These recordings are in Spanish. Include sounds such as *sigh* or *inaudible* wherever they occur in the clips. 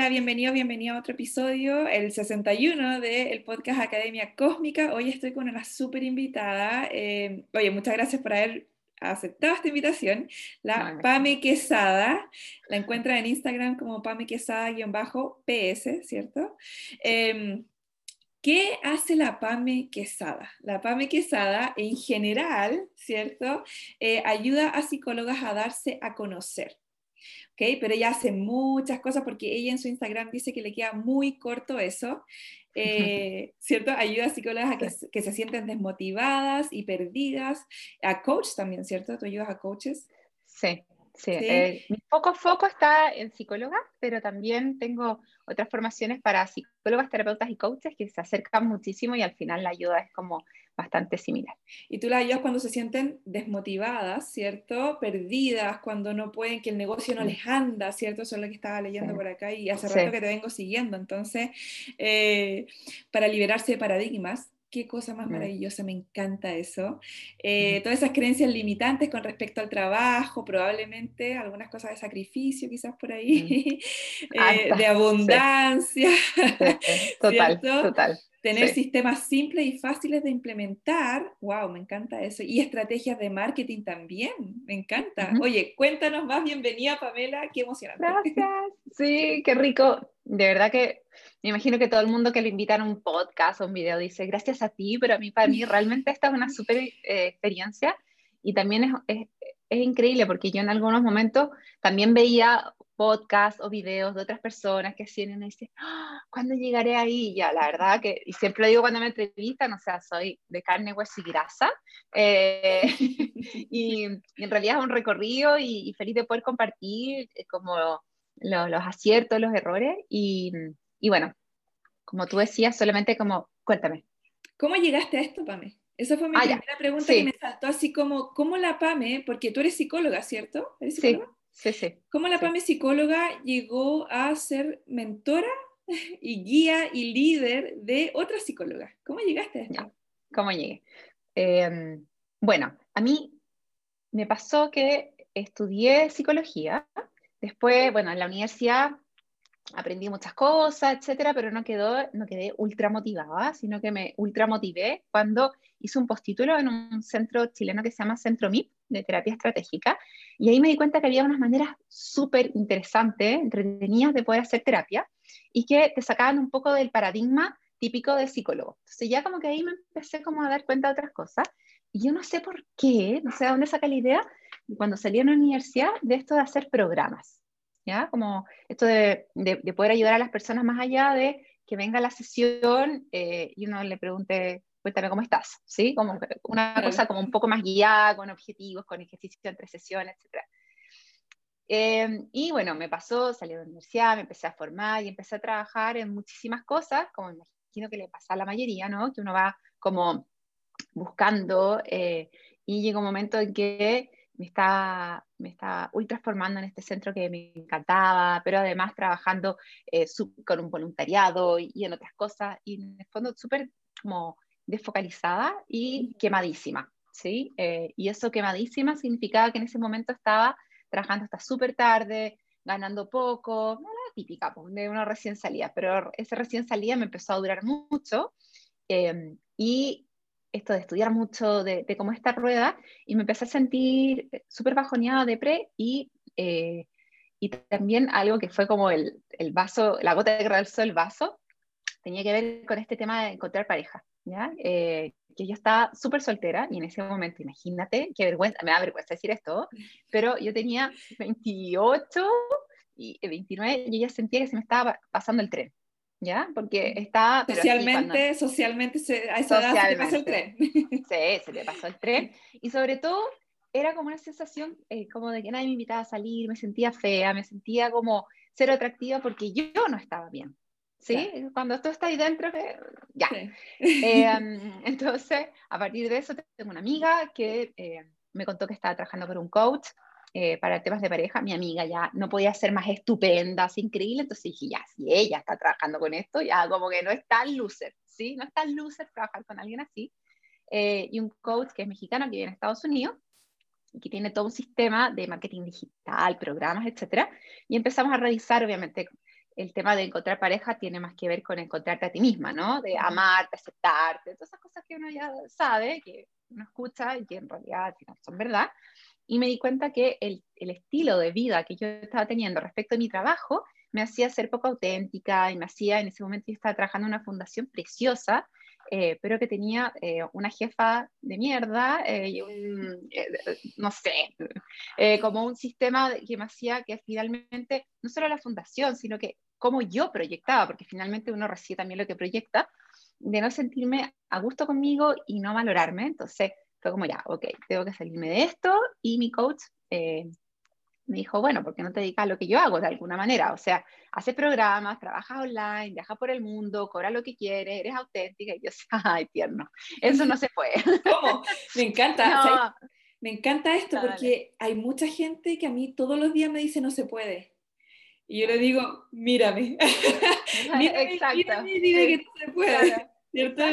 Hola, bienvenido, bienvenido a otro episodio, el 61 del podcast Academia Cósmica. Hoy estoy con una súper invitada. Eh, oye, muchas gracias por haber aceptado esta invitación. La Pame Quesada, la encuentra en Instagram como Pame Quesada-PS, ¿cierto? Em, ¿Qué hace la PAME Quesada? La PAME Quesada, en general, ¿cierto? Eh, ayuda a psicólogas a darse a conocer. Pero ella hace muchas cosas porque ella en su Instagram dice que le queda muy corto eso, *laughs* eh, ¿cierto? Ayuda a psicólogas a que, que, se sienten desmotivadas y perdidas, a coach también, ¿cierto? ¿Tú ayudas a coaches? Sí, Sí, eh, mi poco foco está en psicóloga, pero también tengo otras formaciones para psicólogas, terapeutas y coaches que se acercan muchísimo y al final la ayuda es como bastante similar. Y tú las ayudas cuando se sienten desmotivadas, ¿cierto? Perdidas, cuando no pueden, que el negocio no les anda, ¿cierto? Eso es lo que estaba leyendo por acá y hace rato que te vengo siguiendo. Entonces, eh, para liberarse de paradigmas, qué cosa más maravillosa, me encanta eso. Eh, todas esas creencias limitantes con respecto al trabajo, probablemente algunas cosas de sacrificio quizás por ahí, *laughs* eh, de abundancia. *laughs* Total, total. Tener sistemas simples y fáciles de implementar, wow, me encanta eso. Y estrategias de marketing también, me encanta. Oye, cuéntanos más, bienvenida Pamela, qué emocionante. Gracias, *laughs* sí, qué rico. De verdad que me imagino que todo el mundo que le invitan a un podcast o un video dice, gracias a ti, pero a mí, para mí *laughs* realmente esta es una súper eh, experiencia y también es, es, es increíble porque yo en algunos momentos también veía podcasts o videos de otras personas que hacían y dicen, ¡Ah! ¿cuándo llegaré ahí? Ya, la verdad que, y siempre digo cuando me entrevistan, o sea, soy de carne, hueso y grasa, eh, *laughs* y, en realidad es un recorrido y, feliz de poder compartir eh, como los aciertos, los errores, y, y, bueno, como tú decías, solamente como, cuéntame. ¿Cómo llegaste a esto, Pame? Esa fue mi ah, primera pregunta que me saltó así como, ¿cómo la PAME, porque tú eres psicóloga, ¿cierto? ¿Eres psicóloga? Sí, sí. ¿Cómo la PAME psicóloga llegó a ser mentora *laughs* y guía y líder de otra psicóloga? ¿Cómo llegaste a esto? ¿Cómo llegué? Em, bueno, a mí me pasó que estudié psicología, después, bueno, en la universidad aprendí muchas cosas, etcétera, pero no, quedó, no quedé ultra motivada, sino que me ultra motivé cuando hice un postítulo en un centro chileno que se llama Centro MIP de terapia estratégica, y ahí me di cuenta que había unas maneras súper interesantes, entretenidas de poder hacer terapia, y que te sacaban un poco del paradigma típico del psicólogo. Entonces ya como que ahí me empecé como a dar cuenta de otras cosas, y yo no sé por qué, no sé de dónde saca la idea, cuando salí en la universidad, de esto de hacer programas. ¿ya? Como esto de, de, poder ayudar a las personas más allá de que venga la sesión eh, y uno le pregunte, cuéntame cómo estás, ¿sí? Como una cosa como un poco más guiada, con objetivos, con ejercicio entre sesiones, etc. Em, y bueno, me pasó, salí de la universidad, me empecé a formar y empecé a trabajar en muchísimas cosas, como me imagino que le pasa a la mayoría, ¿no? Que uno va como buscando eh, y llega un momento en que me está, me ultra formando en este centro que me encantaba, pero además trabajando eh, con un voluntariado y, en otras cosas, y en el fondo súper como desfocalizada y quemadísima, ¿sí? Eh, y eso quemadísima significaba que en ese momento estaba trabajando hasta súper tarde, ganando poco, no la típica, pues, de una recién salida, pero ese recién salida me empezó a durar mucho, eh, y esto de estudiar mucho de, cómo esta rueda y me empecé a sentir eh, súper bajoneada de pre y, eh, y también algo que fue como el, el vaso, la gota de realzó el vaso, tenía que ver con este tema de encontrar pareja, ¿ya? Eh, que yo estaba súper soltera y en ese momento, imagínate, qué vergüenza, me da vergüenza decir esto, pero yo tenía 28 y 29 y ya sentía que se me estaba pasando el tren. ¿Ya? Porque está... Socialmente, socialmente se, a esa edad se te pasó el tren. *laughs* Sí, se te pasó el tren. Y sobre todo era como una sensación eh, como de que nadie me invitaba a salir, me sentía fea, me sentía como cero atractiva porque yo no estaba bien, ¿sí? Cuando tú estás ahí dentro, ya. Em, *laughs* entonces, a partir de eso, tengo una amiga que eh, me contó que estaba trabajando con un coach eh, para temas de pareja. Mi amiga ya no podía ser más estupenda, así increíble, entonces dije, ya, si ella está trabajando con esto, ya como que no es tan loser, ¿sí? No es tan loser trabajar con alguien así. Eh, y un coach que es mexicano, que vive en Estados Unidos, que tiene todo un sistema de marketing digital, programas, etcétera. Y empezamos a revisar, obviamente, el tema de encontrar pareja tiene más que ver con encontrarte a ti misma, ¿no? De amarte, aceptarte, todas esas cosas que uno ya sabe, que uno escucha y que en realidad son verdad. Y me di cuenta que el, el estilo de vida que yo estaba teniendo respecto a mi trabajo me hacía ser poco auténtica y me hacía, en ese momento yo estaba trabajando en una fundación preciosa, eh, pero que tenía eh, una jefa de mierda eh, y un, no sé, como un sistema que me hacía que finalmente, no solo la fundación, sino que como yo proyectaba, porque finalmente uno recibe también lo que proyecta, de no sentirme a gusto conmigo y no valorarme. Entonces fue como ya, ok, tengo que salirme de esto y mi coach me dijo, bueno, ¿por qué no te dedicas a lo que yo hago de alguna manera? O sea, haces programas, trabajas online, viajas por el mundo, cobras lo que quieres, eres auténtica. Y yo, *laughs* ay, tierno, eso no se puede. ¿Cómo? Me encanta. *laughs* me encanta esto porque hay mucha gente que a mí todos los días me dice no se puede. Y yo le digo, mírame. *laughs* mírame, Exacto. mírame y dime que no se puede. ¿Cierto?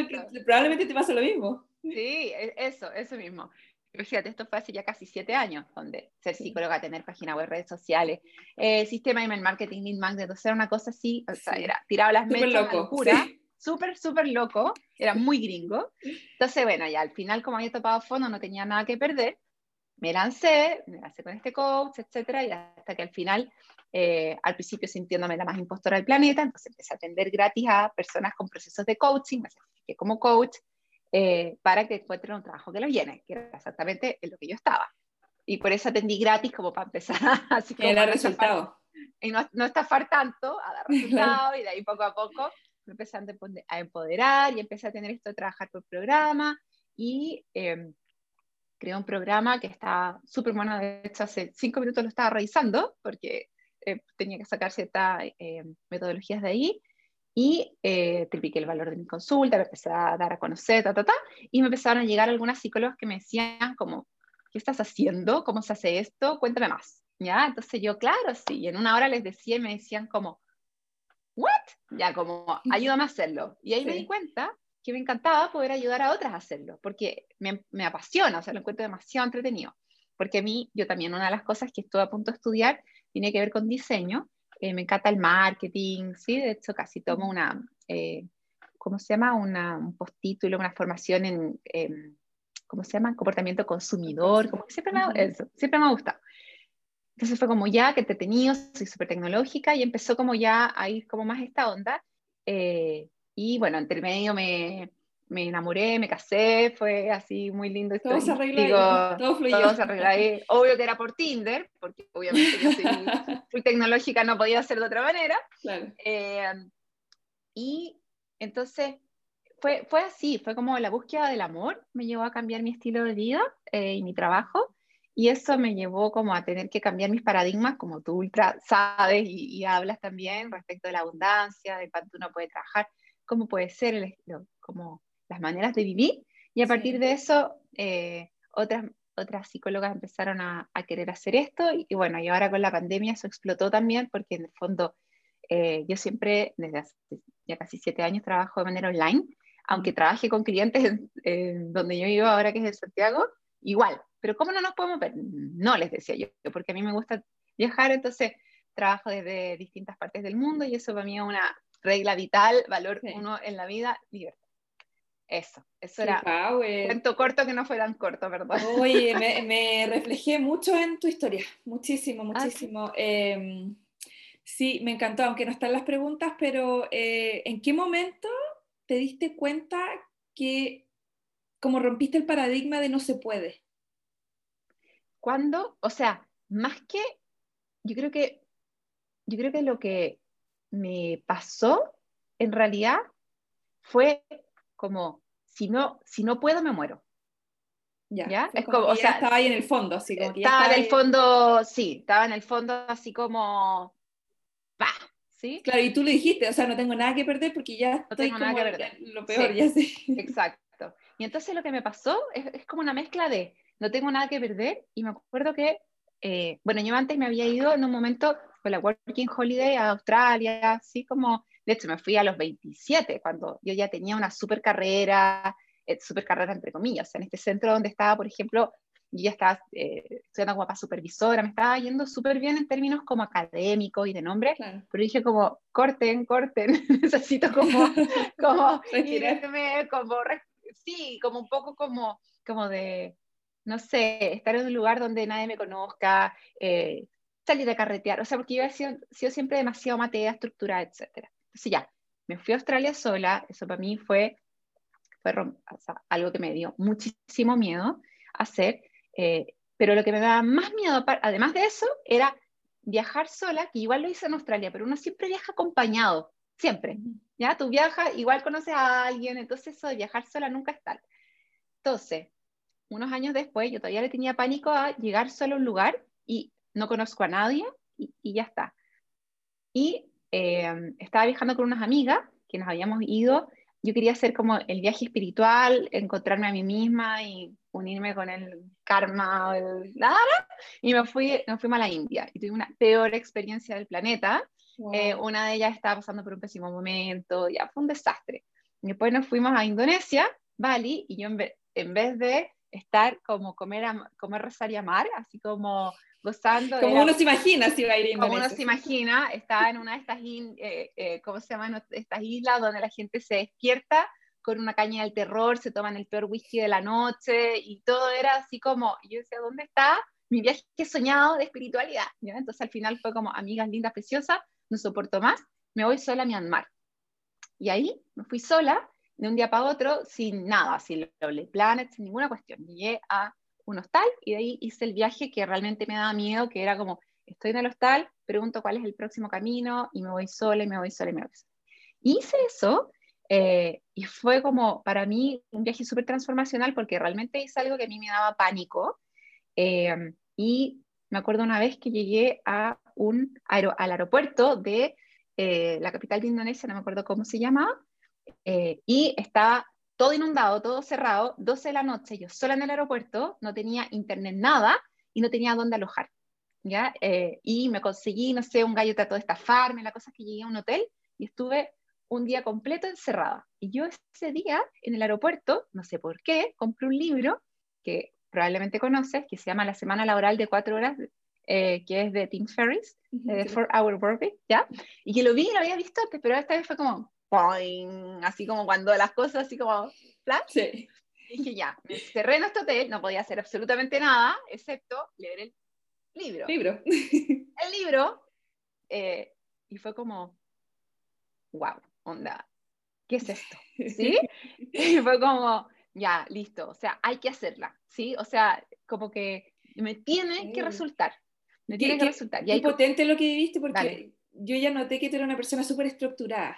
probablemente te pasa lo mismo. Sí, e, eso, eso mismo. Fíjate, esto fue hace ya casi siete años, donde ser psicóloga, tener página web, redes sociales, eh, sistema email marketing, lead magnet, entonces era una cosa así, o sea, era tirado las mechas, loco, locura, súper, súper loco, era muy gringo. Entonces, bueno, ya al final, como había topado fondo, no tenía nada que perder, me lancé, me lancé con este coach, etcétera, y hasta que al final, eh, al principio sintiéndome la más impostora del planeta, entonces empecé a atender gratis a personas con procesos de coaching, me certifiqué como coach, eh, para que encuentren un trabajo que los llene, que era exactamente en lo que yo estaba. Y por eso atendí gratis como para empezar *laughs* así que dar resultado. Y no, no estafar tanto, a dar *laughs* resultados, y de ahí poco a poco me empecé a empoderar y empecé a tener esto de trabajar por programa y eh, creé un programa que está súper bueno, de hecho hace cinco minutos lo estaba revisando porque eh, tenía que sacar ciertas eh, metodologías de ahí y eh, tripliqué el valor de mi consulta, me empecé a dar a conocer, ta, ta, ta, y me empezaron a llegar algunas psicólogas que me decían como, ¿qué estás haciendo? ¿Cómo se hace esto? Cuéntame más, ¿ya? Entonces yo, claro, sí, y en una hora les decía y me decían como, ¿what? Ya, como, ayúdame a hacerlo. Y ahí me di cuenta que me encantaba poder ayudar a otras a hacerlo, porque me, me apasiona, o sea, lo encuentro demasiado entretenido. Porque a mí, yo también, una de las cosas que estuve a punto de estudiar tiene que ver con diseño, eh, me encanta el marketing, ¿sí? De hecho, casi tomo una, eh, ¿cómo se llama? Una, un postítulo, una formación en, ¿cómo se llama? Comportamiento consumidor, como que siempre me, eso, siempre me ha gustado. Entonces fue como ya que entretenido, soy súper tecnológica y empezó como ya a ir como más esta onda. Eh, y bueno, entre medio me, me enamoré, me casé, fue así muy lindo. Todo se arregló ahí, todo fluyó. Todo se arregló ahí. Obvio que era por Tinder, porque obviamente yo soy *laughs* muy tecnológica, no podía ser de otra manera. Claro. Eh, y entonces fue, fue así, fue como la búsqueda del amor, me llevó a cambiar mi estilo de vida eh, y mi trabajo. Y eso me llevó como a tener que cambiar mis paradigmas, como tú ultra sabes y, hablas también respecto de la abundancia, de cuánto uno puede trabajar, cómo puede ser el, como las maneras de vivir, y a partir de eso eh, otras, otras psicólogas empezaron a, querer hacer esto, y, bueno, y ahora con la pandemia eso explotó también, porque en el fondo eh, yo siempre, desde hace ya casi siete años, trabajo de manera online, aunque trabaje con clientes en, donde yo vivo ahora, que es en Santiago, igual, pero ¿cómo no nos podemos ver? No, les decía yo, porque a mí me gusta viajar, entonces trabajo desde distintas partes del mundo y eso para mí es una regla vital, valor uno en la vida, libertad. Eso, eso era cuento corto que no fue tan corto, ¿verdad? Oye, *laughs* me, reflejé mucho en tu historia, muchísimo, ah, muchísimo. Em, sí. me encantó, aunque no están las preguntas, pero eh, ¿en qué momento te diste cuenta que como rompiste el paradigma de no se puede? Cuando, o sea, más que, yo creo que, yo creo que lo que me pasó en realidad fue como, si no, si no puedo, me muero. Ya, Es como, o sea, estaba ahí en el fondo, así como Estaba, en el fondo, sí, estaba en el fondo así como, ¿sí? Claro, y tú lo dijiste, o sea, no tengo nada que perder porque ya No estoy tengo nada como que perder. lo peor, Sí. ya sé. Exacto. Y entonces lo que me pasó es, es como una mezcla de no tengo nada que perder y me acuerdo que, eh, bueno, yo antes me había ido en un momento con la Working Holiday a Australia, así como, de hecho me fui a los 27, cuando yo ya tenía una super carrera, eh, super carrera entre comillas, en este centro donde estaba, por ejemplo, yo ya estaba eh, estudiando como para supervisora, me estaba yendo súper bien en términos como académicos y de nombre, Claro. pero dije como, corten, corten, *laughs* necesito como, *laughs* como irme, como, sí, como un poco como, como de, no sé, estar en un lugar donde nadie me conozca, eh, salir a carretear, o sea, porque yo he sido, sido siempre demasiado matea, estructurada, etc. Entonces ya, me fui a Australia sola, eso para mí fue, fue o sea, algo que me dio muchísimo miedo hacer, eh, pero lo que me daba más miedo, además de eso, era viajar sola, que igual lo hice en Australia, pero uno siempre viaja acompañado, siempre. ¿ya? Tú viajas, igual conoces a alguien, entonces eso de viajar sola nunca es tal. Entonces, unos años después, yo todavía le tenía pánico a llegar solo a un lugar y no conozco a nadie y, y ya está. Y eh, estaba viajando con unas amigas que nos habíamos ido. Yo quería hacer como el viaje espiritual, encontrarme a mí misma y unirme con el karma, el nada, y me fui, nos fuimos a la India y tuve una peor experiencia del planeta. Wow. Eh, una de ellas estaba pasando por un pésimo momento, ya fue un desastre. Y después nos fuimos a Indonesia, Bali, y yo en, ve- en vez de estar como comer, comer, rezar y amar, así como gozando, como era- uno se imagina si va a ir a como uno se imagina, estaba en una de estas, in- eh, eh, ¿cómo se llaman? Estas islas donde la gente se despierta con una caña del terror, se toman el peor whisky de la noche y todo era así como, yo decía, ¿dónde está mi viaje soñado de espiritualidad? ¿Ya? Entonces al final fue como, amigas lindas, preciosas, no soporto más, me voy sola a Myanmar. Y ahí me fui sola, de un día para otro, sin nada, sin Lonely Planet, sin ninguna cuestión. Llegué a un hostal y de ahí hice el viaje que realmente me daba miedo, que era como, estoy en el hostal, pregunto cuál es el próximo camino y me voy sola y me voy sola y me voy sola. Hice eso eh, y fue como para mí un viaje súper transformacional porque realmente hice algo que a mí me daba pánico. eh, y me acuerdo una vez que llegué a un aero- al aeropuerto de eh, la capital de Indonesia, no me acuerdo cómo se llamaba, eh, y estaba todo inundado, todo cerrado, 12 de la noche, yo sola en el aeropuerto, no tenía internet nada y no tenía dónde alojar. ¿ya? Eh, y me conseguí, no sé, un gallo trató de estafarme, la cosa es que llegué a un hotel y estuve un día completo encerrada. Y yo ese día en el aeropuerto, no sé por qué, compré un libro que probablemente conoces, que se llama La Semana Laboral de Cuatro Horas, eh, que es de Tim Ferriss, de sí. Four Hour Workweek, ¿ya? Y que lo vi y lo había visto antes, pero esta vez fue como, ¡poing! así como cuando las cosas así como, ¿flash? Sí. Y dije, ya, me en este hotel, no podía hacer absolutamente nada, excepto leer el libro. Libro. *laughs* El libro, eh, y fue como, wow, onda, ¿qué es esto? ¿Sí? *laughs* Y fue como, ya, listo, o sea, hay que hacerla, ¿sí? O sea, como que me tiene que resultar, me tiene que resultar. Y ahí, potente lo que viviste porque Dale. yo ya noté que tú eres una persona súper estructurada.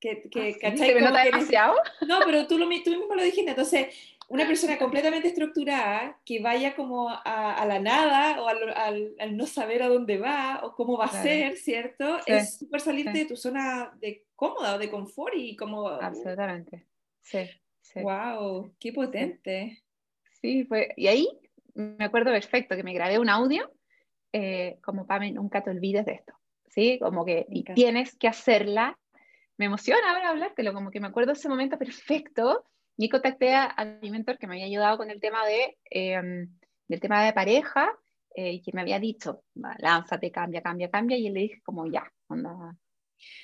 Que, que, Ah. ¿se me nota demasiado? No, pero tú, lo, tú mismo lo dijiste. Entonces, una persona completamente estructurada que vaya como a, a la nada o al, al- al no saber a dónde va o cómo va a Claro. ser, ¿cierto? Sí, Es súper salirte sí. de tu zona de cómoda o de confort y como, Absolutamente, sí, sí. wow, qué potente. Sí, fue, y ahí me acuerdo perfecto que me grabé un audio, eh, como Pame, nunca te olvides de esto, ¿sí? Como que tienes que hacerla. Me emociona ahora hablártelo, como que me acuerdo ese momento perfecto. Y contacté a, a mi mentor que me había ayudado con el tema de, eh, del tema de pareja, eh, y que me había dicho, "Va, lánzate, cambia, cambia, cambia, y le dije como, ya, onda,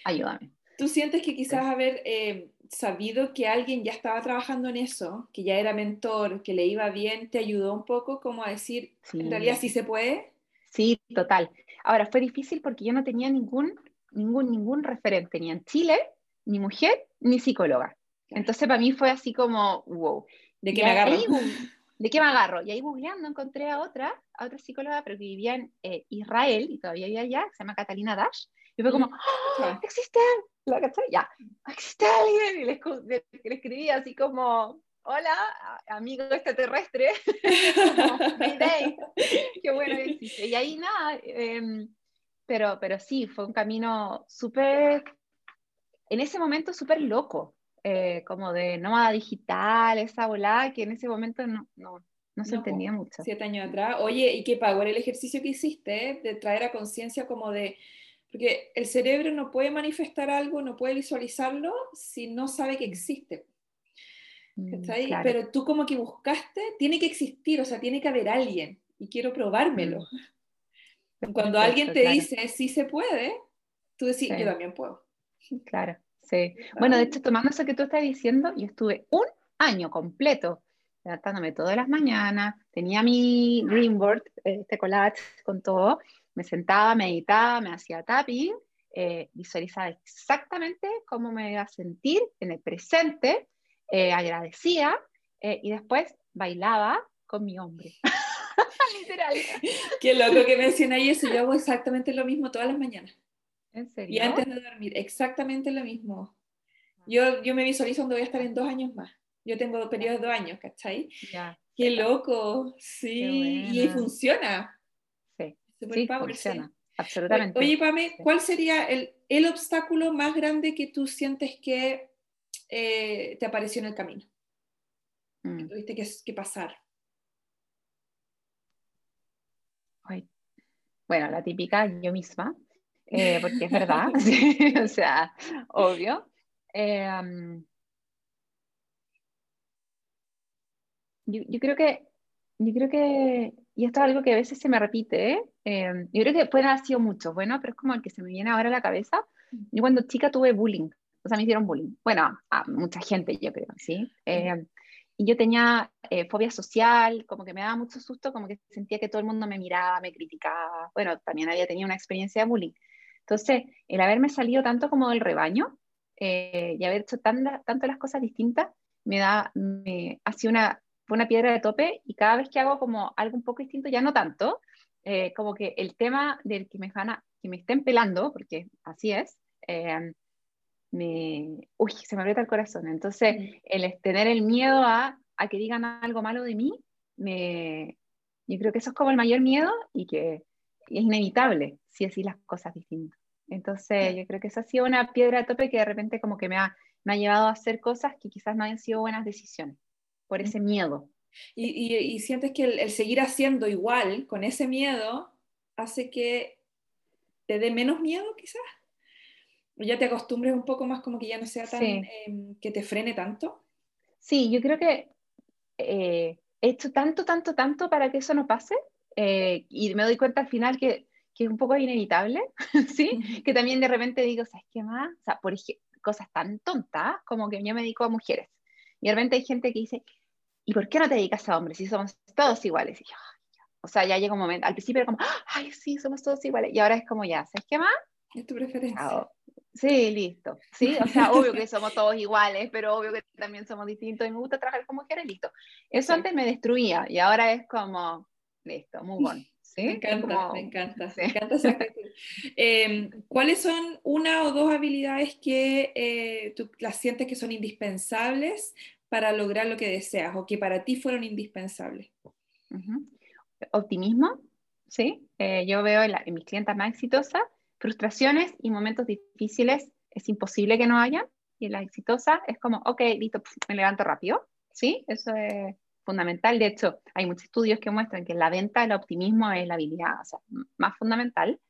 ayúdame. ¿Tú sientes que quizás haber eh, sabido que alguien ya estaba trabajando en eso, que ya era mentor, que le iba bien, te ayudó un poco como a decir, Sí. en realidad sí se puede? Sí, total. Ahora, fue difícil porque yo no tenía ningún, ningún, ningún referente, ni en Chile, ni mujer, ni psicóloga. Entonces, para mí fue así como, wow. ¿De Y qué me agarro? ahí, ¿De qué me agarro? Y ahí googleando encontré a otra, a otra psicóloga, pero que vivía en eh, Israel y todavía vive allá, que se llama Catalina Dash. Y fue como, Mm, ¡Ah, chao. existe, ¿la cachai? Ya, existe alguien. Y le, le- escribí así como, hola, amigo extraterrestre. *laughs* como. Qué bueno *laughs* existe. Y ahí nada, em, pero, pero sí, fue un camino súper, en ese momento súper loco, eh, como de nómada digital, esa volada que en ese momento no, no, no se entendía mucho. Siete años atrás. Oye, ¿y qué pago? el ejercicio que hiciste de traer a conciencia como de... Porque el cerebro no puede manifestar algo, no puede visualizarlo si no sabe que existe. Mm, pero tú como que buscaste, tiene que existir, o sea, tiene que haber alguien y quiero probármelo. Cuando alguien te dice sí se puede, tú decís, yo también puedo. *laughs* Claro, sí. Bueno, de hecho, tomando eso que tú estás diciendo, yo estuve un año completo levantándome todas las mañanas, tenía mi dream board, este collage con todo, me sentaba, meditaba, me hacía tapping, eh, visualizaba exactamente cómo me iba a sentir en el presente, eh, agradecía eh, y después bailaba con mi hombre. *laughs* Literal. Qué *laughs* loco que mencioné eso, yo hago exactamente lo mismo todas las mañanas. ¿En serio? Y antes de dormir, exactamente lo mismo. Yo, yo me visualizo donde voy a estar en dos años más. Yo tengo periodos de dos años, ¿cachai? Ya. Qué loco, sí, y funciona. Sí, sí funciona, absolutamente. Oye, Pame, ¿cuál sería el, el, obstáculo más grande que tú sientes que eh, te apareció en el camino? Mm. Que tuviste que, que pasar. Bueno, la típica yo misma, eh, porque es verdad, *laughs* *laughs* o sea, obvio. Eh, yo, yo, creo que, yo creo que, y esto es algo que a veces se me repite, ¿eh? Em, yo creo que pueden haber sido muchos, bueno, pero es como el que se me viene ahora a la cabeza. Yo cuando chica tuve bullying, o sea, me hicieron bullying. Bueno, a mucha gente, yo creo, ¿sí? Em, y yo tenía eh, fobia social, como que me daba mucho susto, como que sentía que todo el mundo me miraba, me criticaba. Bueno, también había tenido una experiencia de bullying. Entonces, el haberme salido tanto como del rebaño eh, y haber hecho tanto las cosas distintas, me da, me, ha sido una, una piedra de tope y cada vez que hago como algo un poco distinto, ya no tanto, eh, como que el tema del que me, van que me estén pelando, porque así es, eh, me, uy, se me aprieta el corazón. Entonces, mm. el tener el miedo a, a, que digan algo malo de mí, me, yo creo que eso es como el mayor miedo y que es inevitable si así las cosas distintas. Entonces, yo creo que eso ha sido una piedra de tope que de repente como que me ha, me ha llevado a hacer cosas que quizás no hayan sido buenas decisiones por ese miedo. Y, y, sientes que el, seguir haciendo igual con ese miedo hace que te dé menos miedo quizás. Ya te acostumbres un poco más como que ya no sea tan, em, que te frene tanto. Sí, yo creo que eh, he hecho tanto, tanto, tanto para que eso no pase eh, y me doy cuenta al final que, que es un poco inevitable, *laughs* ¿sí? Que también de repente digo, ¿sabes qué más? O sea, por cosas tan tontas como que yo me dedico a mujeres. Y de repente hay gente que dice, ¿y por qué no te dedicas a hombres si somos todos iguales? Y yo, o sea, ya llega un momento, al principio era como, ay, sí, somos todos iguales. Y ahora es como, ya, ¿sabes qué más? Es tu preferencia. Sí, listo. Sí, o sea, obvio que somos todos iguales, pero obvio que también somos distintos y me gusta trabajar como mujeres, listo. Eso antes me destruía y ahora es como, listo, muy bueno. Me encanta, me encanta, me encanta esa *laughs* em, ¿Cuáles son una o dos habilidades que eh, tú las sientes que son indispensables para lograr lo que deseas o que para ti fueron indispensables? Optimismo, sí. Eh, yo veo en, mis clientes más exitosas frustraciones y momentos difíciles es imposible que no haya. Y la exitosa es como, ok, listo, me levanto rápido. ¿Sí? Eso es fundamental. De hecho, hay muchos estudios que muestran que la venta el optimismo es la habilidad más fundamental.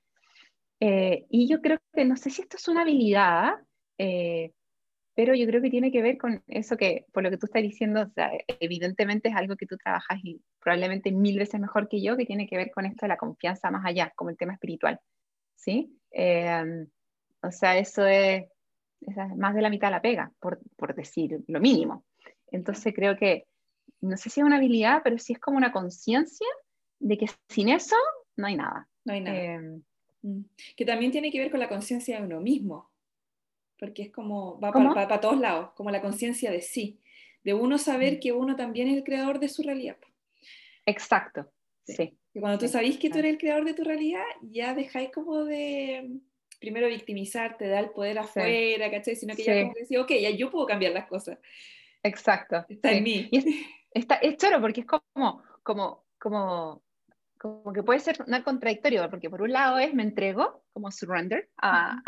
Eh, y yo creo que, no sé si esto es una habilidad, eh, pero yo creo que tiene que ver con eso que, por lo que tú estás diciendo, evidentemente es algo que tú trabajas y probablemente mil veces mejor que yo, que tiene que ver con esto de la confianza más allá, como el tema espiritual. ¿Sí? Eh, o sea, eso es, es, más de la mitad de la pega, por, por decir lo mínimo. Entonces creo que no sé si es una habilidad, pero sí es como una conciencia de que sin eso no hay nada. No hay nada. Eh, mm. que también tiene que ver con la conciencia de uno mismo, porque es como, va para todos lados, como la conciencia de sí, de uno saber mm. que uno también es el creador de su realidad. Exacto, sí. Y cuando tú sabes que tú eres el creador de tu realidad, ya dejáis como de primero victimizarte, dar el poder afuera, ¿cachai? Sino que ya como que decís, ok, ya yo puedo cambiar las cosas. Exacto. Está en mí. Está, es choro porque es como, como, como, como que puede ser un contradictorio, porque por un lado es me entrego, como surrender al,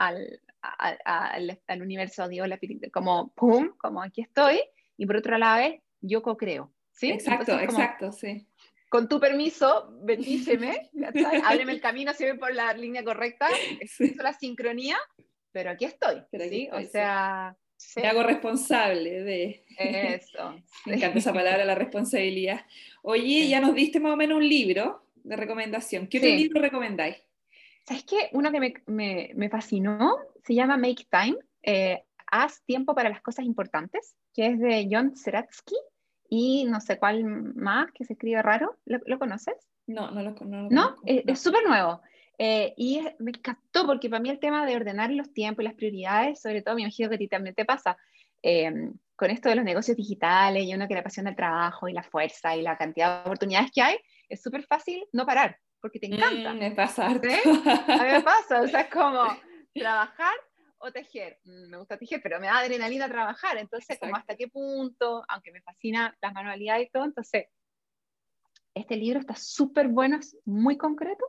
al, al, universo, Dios, la, como pum, como aquí estoy, y por otro lado es yo co-creo. ¿sí? Exacto, exacto, sí. Con tu permiso, bendíceme, *laughs* ábreme el camino, si ven por la línea correcta, es la sincronía, pero aquí estoy, ¿sí? o sea... Me hago responsable de... Eso. *laughs* Me encanta esa palabra, la responsabilidad. Oye, ya nos diste más o menos un libro de recomendación. ¿Qué otro libro recomendáis? ¿Sabes qué? Uno que me, me, me fascinó se llama Make Time. Eh, Haz tiempo para las cosas importantes, que es de John Seratsky y no sé cuál más, que se escribe raro. ¿Lo, conoces? No, no lo, conozco. ¿No? Es súper nuevo. Eh, y me encantó porque para mí el tema de ordenar los tiempos y las prioridades, sobre todo me imagino que a ti también te pasa, eh, con esto de los negocios digitales y uno que le apasiona el trabajo y la fuerza y la cantidad de oportunidades que hay, es súper fácil no parar porque te encanta. Mm, me pasa. A mí me *laughs* pasa, o sea, es como trabajar o tejer. Mm, me gusta tejer, pero me da adrenalina trabajar. Entonces, como hasta qué punto, aunque me fascina las manualidades y todo, entonces, este libro está súper bueno, es muy concreto,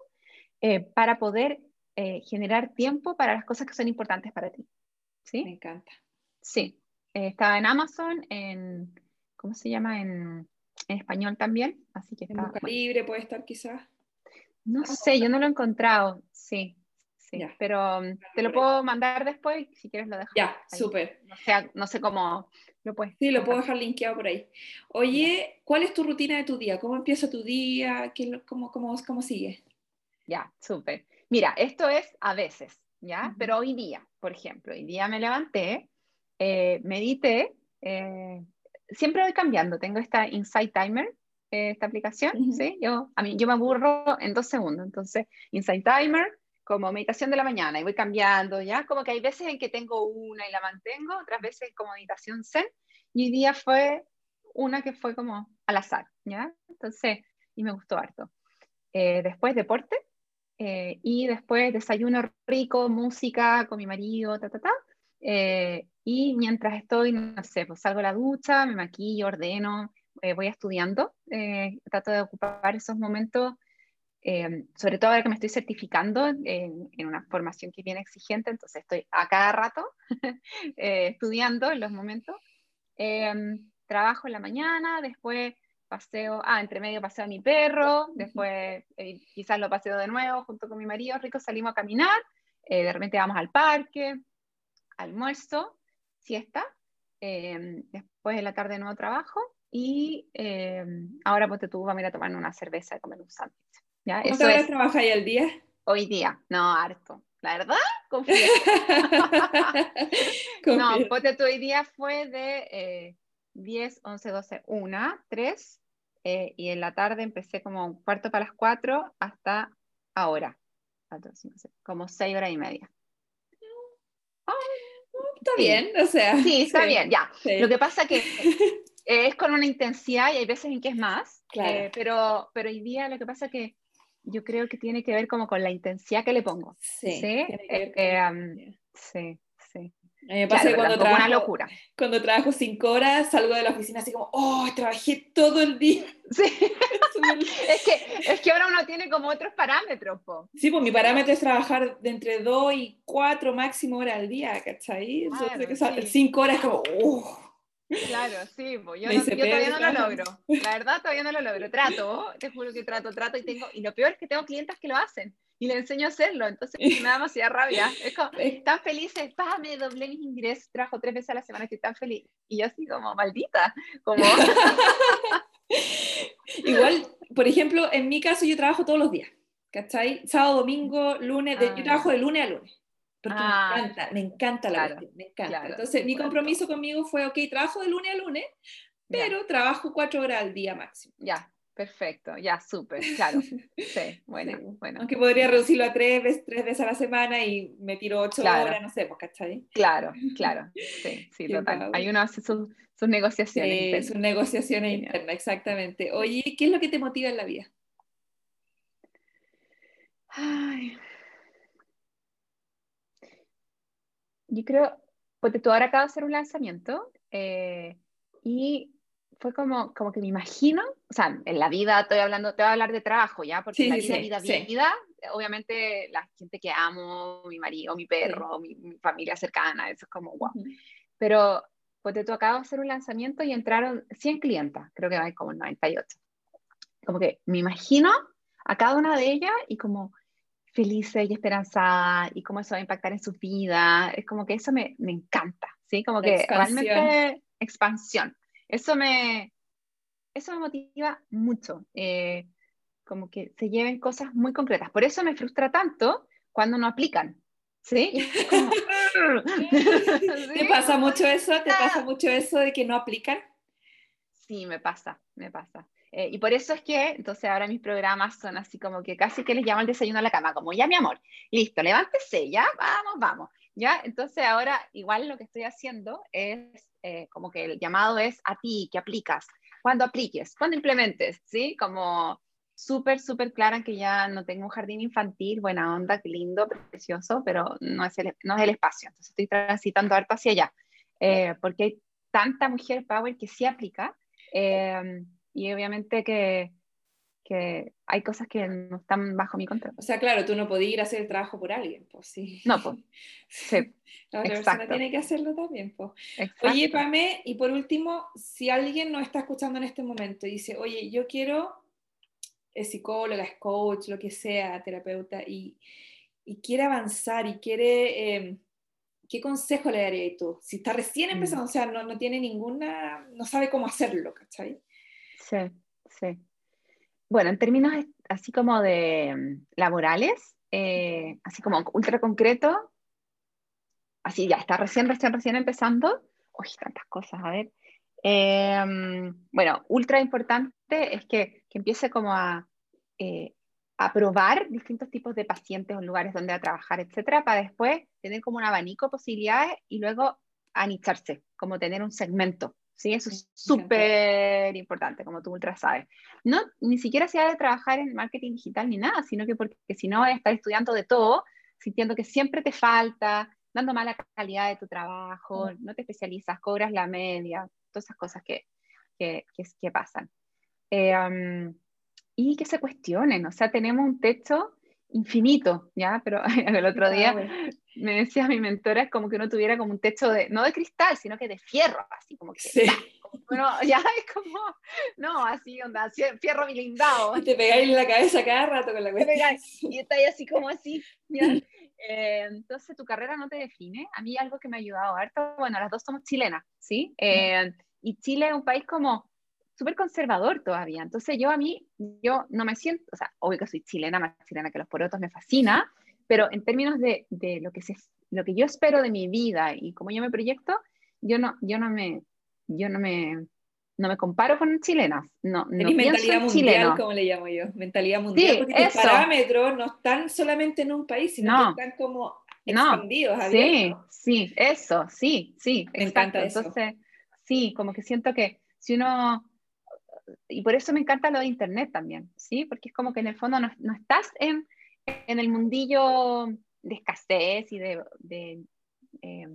eh, para poder eh, generar tiempo para las cosas que son importantes para ti. ¿Sí? Me encanta. Sí. Eh, estaba en Amazon, en, ¿cómo se llama? En, en español también, así que está... En libre puede estar quizás. No sé, yo no lo he encontrado, sí. Sí, pero um, te lo puedo mandar después, si quieres lo dejo. Ya, súper. O sea, no sé cómo lo puedes. Sí, lo puedo dejar linkeado por ahí. Oye, ¿cuál es tu rutina de tu día? ¿Cómo empieza tu día? ¿Qué, cómo, cómo, cómo sigue? Ya, súper. Mira, esto es a veces, ¿ya? Pero hoy día, por ejemplo, hoy día me levanté, eh, medité, eh, siempre voy cambiando. Tengo esta Insight Timer, eh, esta aplicación, ¿sí? Yo, a mí, yo me aburro en dos segundos. Entonces, Insight Timer, como meditación de la mañana y voy cambiando, ¿ya? Como que hay veces en que tengo una y la mantengo, otras veces como meditación zen, y hoy día fue una que fue como al azar, ¿ya? Entonces, y me gustó harto. Eh, después deporte, eh, y después desayuno rico, música con mi marido, ta, ta, ta. Eh, y mientras estoy, no sé, pues salgo a la ducha, me maquillo, ordeno, voy estudiando, trato de ocupar esos momentos Em, sobre todo ahora que me estoy certificando en, una formación que viene exigente, entonces estoy a cada rato *laughs* eh, estudiando en los momentos. Em, trabajo en la mañana, después paseo, ah, entre medio paseo a mi perro, después eh, quizás lo paseo de nuevo junto con mi marido, rico, salimos a caminar, eh, de repente vamos al parque, almuerzo, siesta, em, después en la tarde nuevo trabajo y ahora pues te tuvo a ir a tomar una cerveza y comer un sándwich. ¿Cuántas horas trabajáis al día? Hoy día, no, harto. La verdad, *laughs* confío. *laughs* no, porque hoy día fue de 10, 11, 12, 1, 3, y en la tarde empecé como un cuarto para las 4 hasta ahora. como 6 horas y media. está bien, o sea. Sí, está bien, ya. Lo que pasa que *laughs* es con una intensidad y hay veces en que es más, eh, pero, pero hoy día lo que pasa es que yo creo que tiene que ver como con la intensidad que le pongo. Sí, sí, eh, sí, sí. me pasa cuando trabajo, una locura. cuando trabajo cinco horas salgo de la oficina así como, oh, trabajé todo el día. *laughs* Sí. *laughs* es, que, es que ahora uno tiene como otros parámetros. Po. Sí, pues mi parámetro es trabajar de entre dos y cuatro máximo horas al día, ¿cachai? Entonces, cinco horas como, oh. Claro, sí, pues yo, todavía no lo logro. La verdad, todavía no lo logro. Trato, te juro que trato, trato y tengo. Y lo peor es que tengo clientes que lo hacen y le enseño a hacerlo. Entonces me da demasiada rabia. Es como, *laughs* están felices, pa, me doblé mis ingresos, trabajo tres veces a la semana, estoy tan feliz. Y yo así como, maldita. Como... *laughs* Igual, por ejemplo, en mi caso yo trabajo todos los días. ¿Cachai? Sábado, domingo, lunes, yo ah. trabajo de lunes a lunes porque me ah, encanta, me encanta la claro, me encanta. Entonces, mi compromiso conmigo fue, ok, trabajo de lunes a lunes, pero trabajo cuatro horas al día máximo. Ya, perfecto, ya, súper, claro. Sí, *laughs* bueno, bueno. Aunque podría reducirlo a tres veces, tres veces a la semana y me tiro ocho horas, no sé, pues, ¿cachai? Claro, claro, *laughs* sí, sí, total. Hay uno hace sus, sus negociaciones. Sí, sus negociaciones internas, exactamente. Oye, ¿qué es lo que te motiva en la vida? Ay, yo creo, porque tú ahora acabas de hacer un lanzamiento eh, y fue como, como que me imagino, o sea, en la vida estoy hablando, te voy a hablar de trabajo, ¿ya? Porque en la vida, vida, vida, vida, obviamente la gente que amo, mi marido, mi perro, mi, familia cercana, eso es como wow. Pero, pues te tocaba hacer un lanzamiento y entraron 100 clientas, creo que hay como 98. Como que me imagino a cada una de ellas y como felices y esperanzada y cómo eso va a impactar en su vida. Es como que eso me, me encanta, ¿sí? Como que realmente expansión. Eso me, eso me motiva mucho. Eh, como que se lleven cosas muy concretas. Por eso me frustra tanto cuando no aplican. ¿Sí? *laughs* *laughs* ¿Te pasa mucho eso? ¿Te pasa mucho eso de que no aplican? Sí, me pasa, me pasa. Eh, y por eso es que, entonces ahora mis programas son así como que casi que les llamo el desayuno a la cama, como ya mi amor, listo, levántese, ya, vamos, vamos. ¿Ya? Entonces ahora igual lo que estoy haciendo es eh, como que el llamado es a ti, que aplicas, cuando apliques, cuando implementes, ¿sí? Como súper, súper clara que ya no tengo un jardín infantil, buena onda, qué lindo, precioso, pero no es el, no es el espacio. Entonces estoy transitando harto hacia allá, eh, porque hay tanta mujer power que sí aplica. Eh, y obviamente que, que hay cosas que no están bajo mi control. O sea, claro, tú no podías ir a hacer el trabajo por alguien, pues sí. No, pues. *laughs* Sí. La otra persona tiene que hacerlo también, pues. Oye, Pame, y por último, si alguien nos está escuchando en este momento y dice, oye, yo quiero, es psicóloga, es coach, lo que sea, terapeuta, y, y quiere avanzar y quiere, em, ¿qué consejo le darías tú? Si está recién mm. empezando, o sea, no, no tiene ninguna, no sabe cómo hacerlo, ¿cachai? Sí, sí. Bueno, en términos así como de mm, laborales, eh, así como ultra concreto, así ya está recién, recién, recién empezando. Uy, tantas cosas, a ver. Em, bueno, ultra importante es que, que empiece como a, eh, a probar distintos tipos de pacientes o lugares donde a trabajar, etcétera, para después tener como un abanico de posibilidades y luego anicharse, como tener un segmento ¿sí? Eso es súper importante, como tú ultra sabes. No, ni siquiera se ha de trabajar en marketing digital ni nada, sino que porque si no estar estudiando de todo, sintiendo que siempre te falta, dando mala calidad de tu trabajo, no te especializas, cobras la media, todas esas cosas que, que, que, pasan. Eh, y que se cuestionen, o sea, tenemos un techo infinito, ¿ya? Pero *laughs* el otro día me decía mi mentora, es como que uno tuviera como un techo de, no de cristal, sino que de fierro, así como que, sí. bueno, *laughs* ya es como, no, así, onda, fierro blindado. *laughs* Te pegáis en la cabeza cada rato con la cuestión. y estáis así como así. *laughs* Eh, entonces tu carrera no te define. A mí algo que me ha ayudado harto, bueno, las dos somos chilenas, ¿sí? Eh, y Chile es un país como súper conservador todavía. Entonces yo a mí, yo no me siento, o sea, obvio que soy chilena, más chilena que los porotos, me fascina, pero en términos de, de, lo, que se, lo que yo espero de mi vida y cómo yo me proyecto, yo no, yo no me, yo no me, no me comparo con chilenas. No, no mentalidad mundial, como le llamo yo, mentalidad mundial, sí, porque los parámetros no están solamente en un país, sino que están como expandidos, no, Sí, sí, eso, sí, sí, me encanta eso. Entonces, sí, como que siento que si uno y por eso me encanta lo de Internet también, ¿sí? Porque es como que en el fondo no, no estás en, en el mundillo de escasez y de, de, eh,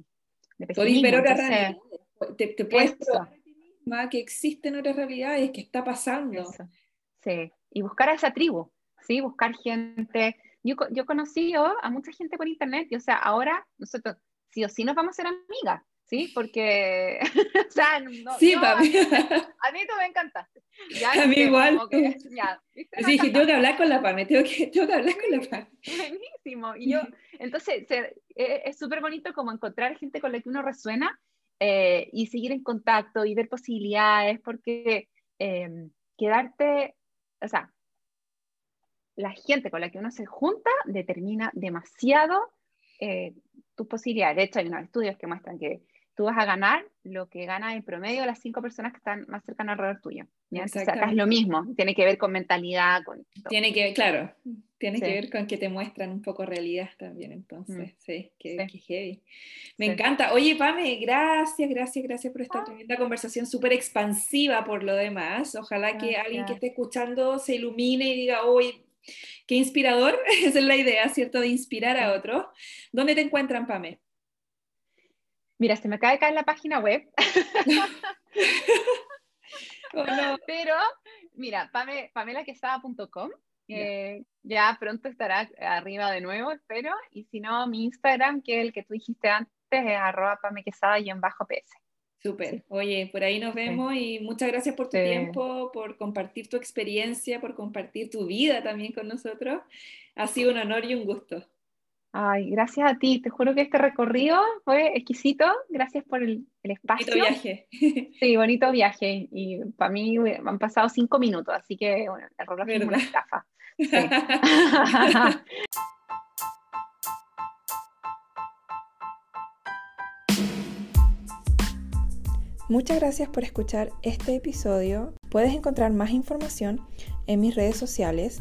de pesimismo. Entonces, te, te, puedes probar que existen otras realidades, que está pasando. Sí, y buscar a esa tribu, ¿sí? Buscar gente. Yo, yo conocí a mucha gente por internet y, o sea, ahora nosotros sí o sí nos vamos a ser amigas, ¿sí? Porque, *laughs* o sea, no, sí, no, a, mí, *laughs* a mí tú me encantaste. a mí igual. Que, ya, sí, dije, tengo que hablar con la PAME, tengo que, tengo que hablar con la PAME. Buenísimo. Y yo, *laughs* entonces, se, e, es súper bonito como encontrar gente con la que uno resuena eh, y seguir en contacto y ver posibilidades, porque eh, quedarte, o sea, la gente con la que uno se junta determina demasiado eh, tus posibilidades. De hecho, hay unos estudios que muestran que tú vas a ganar lo que gana en promedio las cinco personas que están más cercanas alrededor tuyo. ¿ya? es lo mismo, tiene que ver con mentalidad. Con tiene que, claro, tiene que ver con que te muestran un poco realidad también, entonces, mm. sí, qué, heavy. Me encanta. Oye, Pame, gracias, gracias, gracias por esta ah. tremenda conversación súper expansiva por lo demás. Ojalá que alguien que esté escuchando se ilumine y diga, hoy qué inspirador, *laughs* esa es la idea, ¿cierto? De inspirar a otros. ¿Dónde te encuentran, Pame? Mira, se me acaba de caer la página web. *laughs* Pero, mira, pamelaquesada.com eh, ya pronto estará arriba de nuevo, espero. Y si no, mi Instagram, que es el que tú dijiste antes, es arroba pamequesada y en bajo PS. Súper. Oye, por ahí nos vemos y muchas gracias por tu tiempo, por compartir tu experiencia, por compartir tu vida también con nosotros. Ha sido un honor y un gusto. Ay, gracias a ti. Te juro que este recorrido fue exquisito. Gracias por el, espacio. Bonito viaje. *laughs* Sí, bonito viaje. Y para mí han pasado cinco minutos, así que bueno, el reloj es una estafa. *laughs* *laughs* Muchas gracias por escuchar este episodio. Puedes encontrar más información en mis redes sociales,